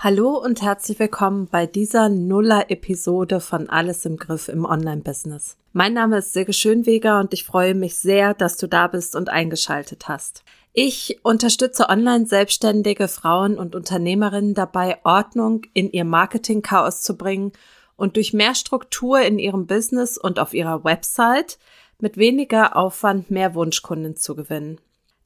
Hallo und herzlich willkommen bei dieser Nuller-Episode von Alles im Griff im Online-Business. Mein Name ist Silke Schönweger und ich freue mich sehr, dass du da bist und eingeschaltet hast. Ich unterstütze online selbstständige Frauen und Unternehmerinnen dabei, Ordnung in ihr Marketing-Chaos zu bringen und durch mehr Struktur in ihrem Business und auf ihrer Website mit weniger Aufwand mehr Wunschkunden zu gewinnen.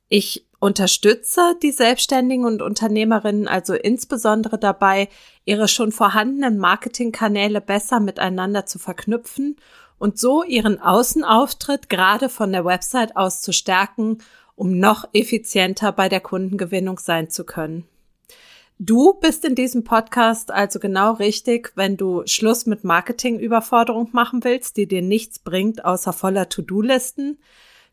Ich unterstütze die Selbstständigen und Unternehmerinnen also insbesondere dabei, ihre schon vorhandenen Marketingkanäle besser miteinander zu verknüpfen und so ihren Außenauftritt gerade von der Website aus zu stärken, um noch effizienter bei der Kundengewinnung sein zu können. Du bist in diesem Podcast also genau richtig, wenn du Schluss mit Marketingüberforderung machen willst, die dir nichts bringt außer voller To-Do-Listen,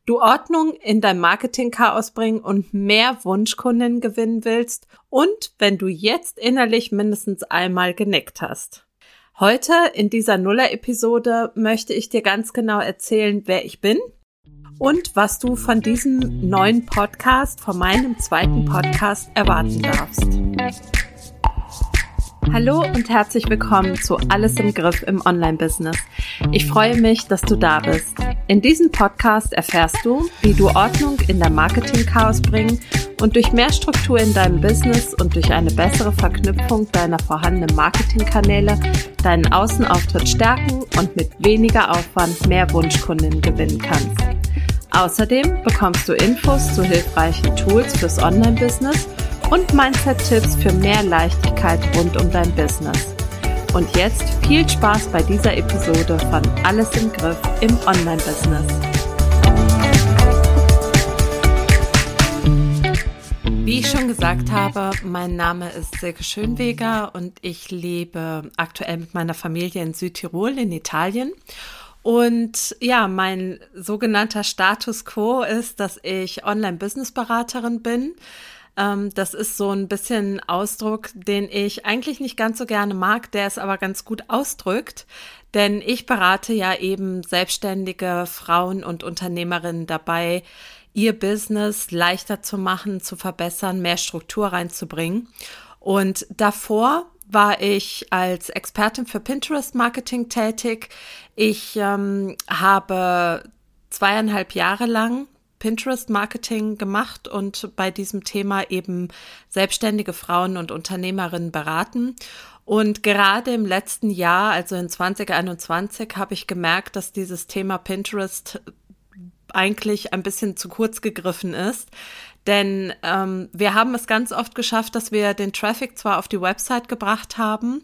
du Ordnung in dein Marketing-Chaos bringen und mehr Wunschkunden gewinnen willst und wenn du jetzt innerlich mindestens einmal genickt hast. Heute in dieser Nuller-Episode möchte ich dir ganz genau erzählen, wer ich bin und was du von diesem neuen Podcast, von meinem zweiten Podcast erwarten darfst. Hallo und herzlich willkommen zu Alles im Griff im Online-Business. Ich freue mich, dass du da bist. In diesem Podcast erfährst du, wie du Ordnung in dein Marketing-Chaos bringen und durch mehr Struktur in deinem Business und durch eine bessere Verknüpfung deiner vorhandenen Marketingkanäle deinen Außenauftritt stärken und mit weniger Aufwand mehr Wunschkunden gewinnen kannst. Außerdem bekommst du Infos zu hilfreichen Tools fürs Online-Business und Mindset-Tipps für mehr Leichtigkeit rund um dein Business. Und jetzt viel Spaß bei dieser Episode von Alles im Griff im Online-Business. Wie ich schon gesagt habe, mein Name ist Silke Schönweger und ich lebe aktuell mit meiner Familie in Südtirol in Italien. Und ja, mein sogenannter Status quo ist, dass ich Online-Business-Beraterin bin ähm, das ist so ein bisschen Ausdruck, den ich eigentlich nicht ganz so gerne mag, der es aber ganz gut ausdrückt. Denn ich berate ja eben selbstständige Frauen und Unternehmerinnen dabei, ihr Business leichter zu machen, zu verbessern, mehr Struktur reinzubringen. Und davor war ich als Expertin für Pinterest Marketing tätig. Ich ähm, habe zweieinhalb Jahre lang Pinterest-Marketing gemacht und bei diesem Thema eben selbstständige Frauen und Unternehmerinnen beraten. Und gerade im letzten Jahr, also in 2021, habe ich gemerkt, dass dieses Thema Pinterest eigentlich ein bisschen zu kurz gegriffen ist. Denn ähm, wir haben es ganz oft geschafft, dass wir den Traffic zwar auf die Website gebracht haben,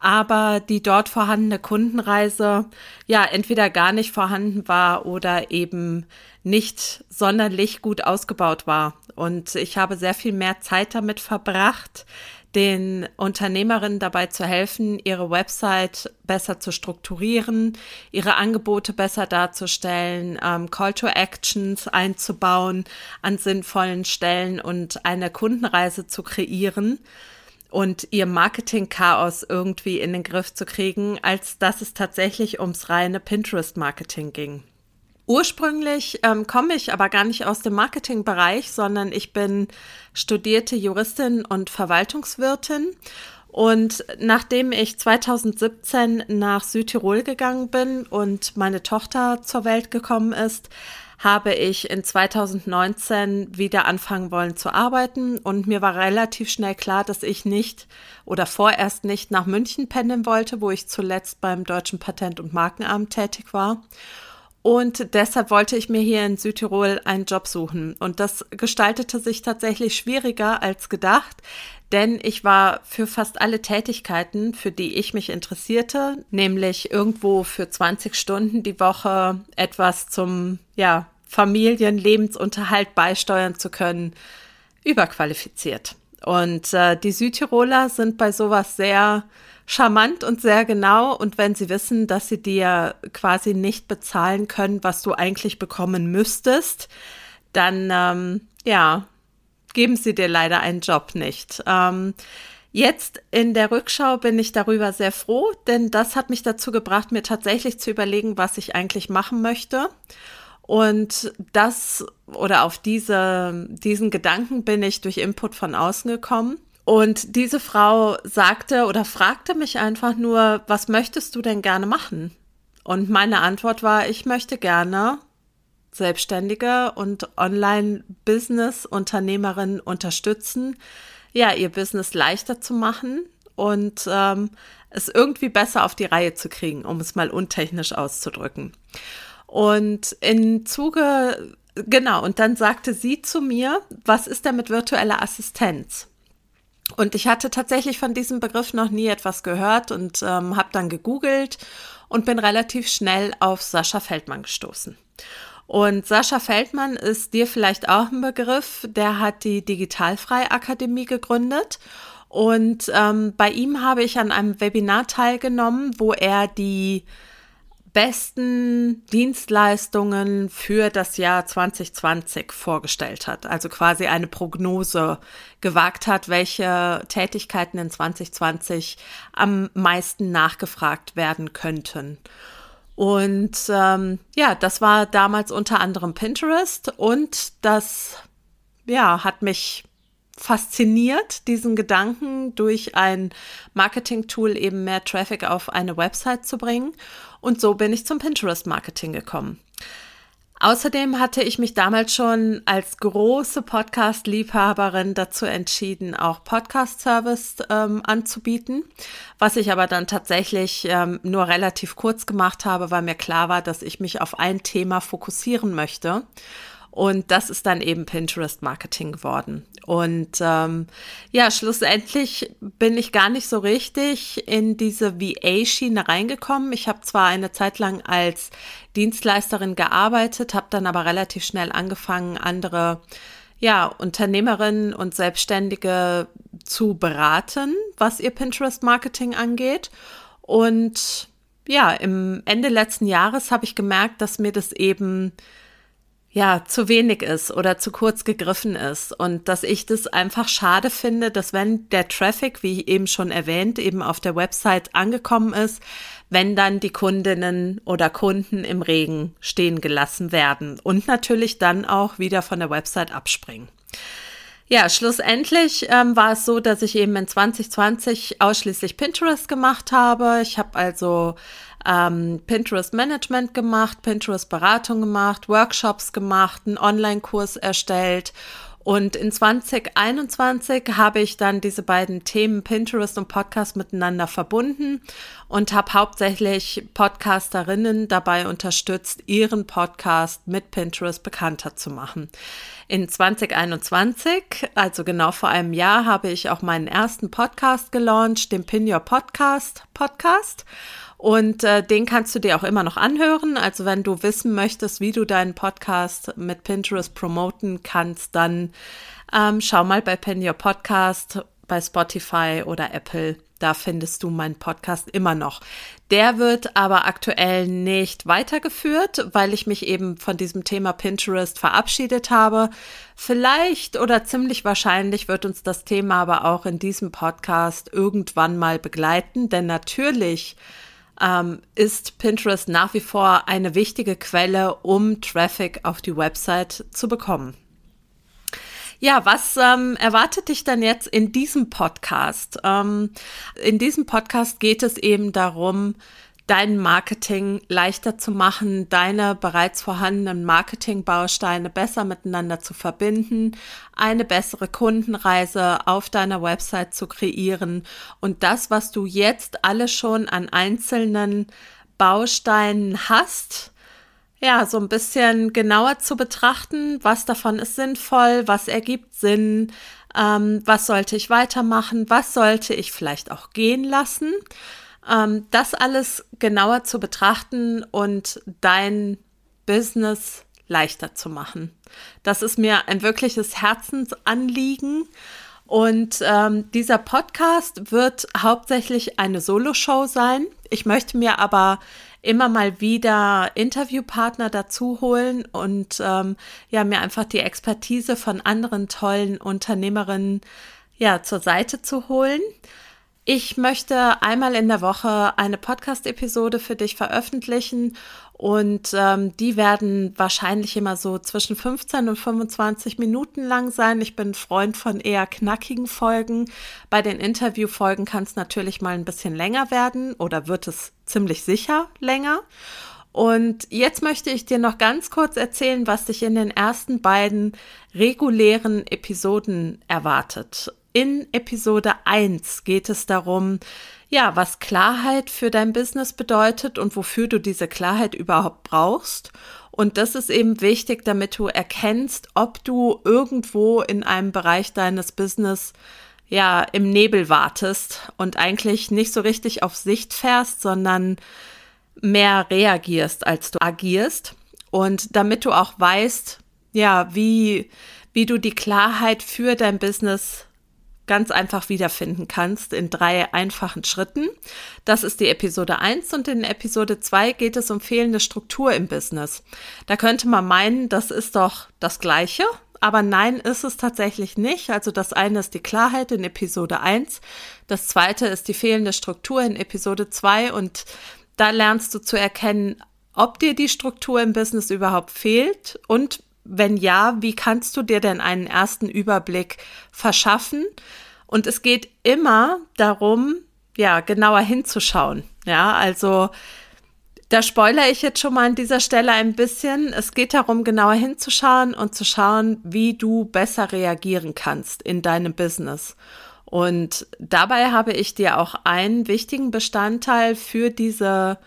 aber die dort vorhandene Kundenreise ja entweder gar nicht vorhanden war oder eben nicht sonderlich gut ausgebaut war. Und ich habe sehr viel mehr Zeit damit verbracht, den Unternehmerinnen dabei zu helfen, ihre Website besser zu strukturieren, ihre Angebote besser darzustellen, ähm, Call to Actions einzubauen an sinnvollen Stellen und eine Kundenreise zu kreieren und ihr Marketing-Chaos irgendwie in den Griff zu kriegen, als dass es tatsächlich ums reine Pinterest-Marketing ging. Ursprünglich ähm, komme ich aber gar nicht aus dem Marketingbereich, sondern ich bin studierte Juristin und Verwaltungswirtin. Und nachdem ich 2017 nach Südtirol gegangen bin und meine Tochter zur Welt gekommen ist, habe ich in 2019 wieder anfangen wollen zu arbeiten und mir war relativ schnell klar, dass ich nicht oder vorerst nicht nach München pendeln wollte, wo ich zuletzt beim Deutschen Patent- und Markenamt tätig war und deshalb wollte ich mir hier in Südtirol einen Job suchen. Und das gestaltete sich tatsächlich schwieriger als gedacht, denn ich war für fast alle Tätigkeiten, für die ich mich interessierte, nämlich irgendwo für 20 Stunden die Woche etwas zum, ja, Familienlebensunterhalt beisteuern zu können, überqualifiziert. Und äh, die Südtiroler sind bei sowas sehr charmant und sehr genau. Und wenn sie wissen, dass sie dir quasi nicht bezahlen können, was du eigentlich bekommen müsstest, dann ähm, ja, geben sie dir leider einen Job nicht. Ähm, Jetzt in der Rückschau bin ich darüber sehr froh, denn das hat mich dazu gebracht, mir tatsächlich zu überlegen, was ich eigentlich machen möchte. Und das oder auf diese, diesen Gedanken bin ich durch Input von außen gekommen. Und diese Frau sagte oder fragte mich einfach nur, was möchtest du denn gerne machen? Und meine Antwort war, ich möchte gerne Selbstständige und Online-Business-Unternehmerinnen unterstützen, ja, ihr Business leichter zu machen und ähm, es irgendwie besser auf die Reihe zu kriegen, um es mal untechnisch auszudrücken. Und im Zuge, genau, und dann sagte sie zu mir, was ist denn mit virtueller Assistenz? Und ich hatte tatsächlich von diesem Begriff noch nie etwas gehört und ähm, habe dann gegoogelt und bin relativ schnell auf Sascha Feldmann gestoßen. Und Sascha Feldmann ist dir vielleicht auch ein Begriff. Der hat die Digitalfrei Akademie gegründet. Und ähm, bei ihm habe ich an einem Webinar teilgenommen, wo er die besten Dienstleistungen für das Jahr 2020 vorgestellt hat. Also quasi eine Prognose gewagt hat, welche Tätigkeiten in 2020 am meisten nachgefragt werden könnten. Und ähm, ja, das war damals unter anderem Pinterest und das ja, hat mich fasziniert, diesen Gedanken durch ein Marketing-Tool eben mehr Traffic auf eine Website zu bringen. Und so bin ich zum Pinterest-Marketing gekommen. Außerdem hatte ich mich damals schon als große Podcast-Liebhaberin dazu entschieden, auch Podcast-Service ähm, anzubieten, was ich aber dann tatsächlich ähm, nur relativ kurz gemacht habe, weil mir klar war, dass ich mich auf ein Thema fokussieren möchte. Und das ist dann eben Pinterest Marketing geworden. Und ähm, ja, schlussendlich bin ich gar nicht so richtig in diese VA-Schiene reingekommen. Ich habe zwar eine Zeit lang als Dienstleisterin gearbeitet, habe dann aber relativ schnell angefangen, andere ja, Unternehmerinnen und Selbstständige zu beraten, was ihr Pinterest-Marketing angeht. Und ja, im Ende letzten Jahres habe ich gemerkt, dass mir das eben ja, zu wenig ist oder zu kurz gegriffen ist. Und dass ich das einfach schade finde, dass wenn der Traffic, wie eben schon erwähnt, eben auf der Website angekommen ist, wenn dann die Kundinnen oder Kunden im Regen stehen gelassen werden und natürlich dann auch wieder von der Website abspringen. Ja, schlussendlich ähm, war es so, dass ich eben in 2020 ausschließlich Pinterest gemacht habe. Ich habe also ähm, Pinterest Management gemacht, Pinterest Beratung gemacht, Workshops gemacht, einen Online-Kurs erstellt. Und in 2021 habe ich dann diese beiden Themen Pinterest und Podcast miteinander verbunden und habe hauptsächlich Podcasterinnen dabei unterstützt, ihren Podcast mit Pinterest bekannter zu machen. In 2021, also genau vor einem Jahr, habe ich auch meinen ersten Podcast gelauncht, den Pin Your Podcast Podcast. Und äh, den kannst du dir auch immer noch anhören. Also wenn du wissen möchtest, wie du deinen Podcast mit Pinterest promoten kannst, dann ähm, schau mal bei Pin Your Podcast bei Spotify oder Apple. Da findest du meinen Podcast immer noch. Der wird aber aktuell nicht weitergeführt, weil ich mich eben von diesem Thema Pinterest verabschiedet habe. Vielleicht oder ziemlich wahrscheinlich wird uns das Thema aber auch in diesem Podcast irgendwann mal begleiten, denn natürlich ähm, ist Pinterest nach wie vor eine wichtige Quelle, um Traffic auf die Website zu bekommen. Ja, was ähm, erwartet dich dann jetzt in diesem Podcast? Ähm, in diesem Podcast geht es eben darum, dein Marketing leichter zu machen, deine bereits vorhandenen Marketingbausteine besser miteinander zu verbinden, eine bessere Kundenreise auf deiner Website zu kreieren und das, was du jetzt alles schon an einzelnen Bausteinen hast, ja, so ein bisschen genauer zu betrachten, was davon ist sinnvoll, was ergibt Sinn, ähm, was sollte ich weitermachen, was sollte ich vielleicht auch gehen lassen ähm, das alles genauer zu betrachten und dein Business leichter zu machen. Das ist mir ein wirkliches Herzensanliegen. Und ähm, dieser Podcast wird hauptsächlich eine Solo-Show sein. Ich möchte mir aber immer mal wieder Interviewpartner dazu holen und ähm, ja, mir einfach die Expertise von anderen tollen Unternehmerinnen ja zur Seite zu holen. Ich möchte einmal in der Woche eine Podcast-Episode für dich veröffentlichen und ähm, die werden wahrscheinlich immer so zwischen 15 und 25 Minuten lang sein. Ich bin Freund von eher knackigen Folgen. Bei den Interviewfolgen kann es natürlich mal ein bisschen länger werden oder wird es ziemlich sicher länger. Und jetzt möchte ich dir noch ganz kurz erzählen, was dich in den ersten beiden regulären Episoden erwartet. In Episode 1 geht es darum, ja, was Klarheit für dein Business bedeutet und wofür du diese Klarheit überhaupt brauchst. Und das ist eben wichtig, damit du erkennst, ob du irgendwo in einem Bereich deines Business ja im Nebel wartest und eigentlich nicht so richtig auf Sicht fährst, sondern mehr reagierst, als du agierst. Und damit du auch weißt, ja, wie, wie du die Klarheit für dein Business ganz einfach wiederfinden kannst in drei einfachen Schritten. Das ist die Episode 1 und in Episode 2 geht es um fehlende Struktur im Business. Da könnte man meinen, das ist doch das Gleiche, aber nein, ist es tatsächlich nicht. Also das eine ist die Klarheit in Episode 1, das zweite ist die fehlende Struktur in Episode 2 und da lernst du zu erkennen, ob dir die Struktur im Business überhaupt fehlt und wenn ja, wie kannst du dir denn einen ersten Überblick verschaffen? Und es geht immer darum, ja, genauer hinzuschauen. Ja, also da spoilere ich jetzt schon mal an dieser Stelle ein bisschen. Es geht darum, genauer hinzuschauen und zu schauen, wie du besser reagieren kannst in deinem Business. Und dabei habe ich dir auch einen wichtigen Bestandteil für diese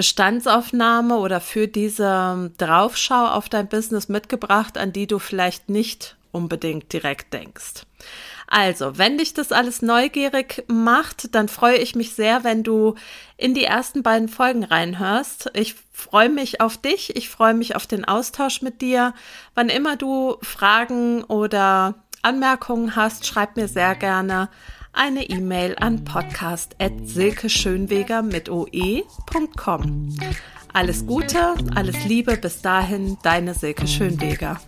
Bestandsaufnahme oder für diese Draufschau auf dein Business mitgebracht, an die du vielleicht nicht unbedingt direkt denkst. Also, wenn dich das alles neugierig macht, dann freue ich mich sehr, wenn du in die ersten beiden Folgen reinhörst. Ich freue mich auf dich, ich freue mich auf den Austausch mit dir. Wann immer du Fragen oder Anmerkungen hast, schreib mir sehr gerne eine E-Mail an podcast.silkeschönweger mit oe.com. Alles Gute, alles Liebe, bis dahin, deine Silke Schönweger.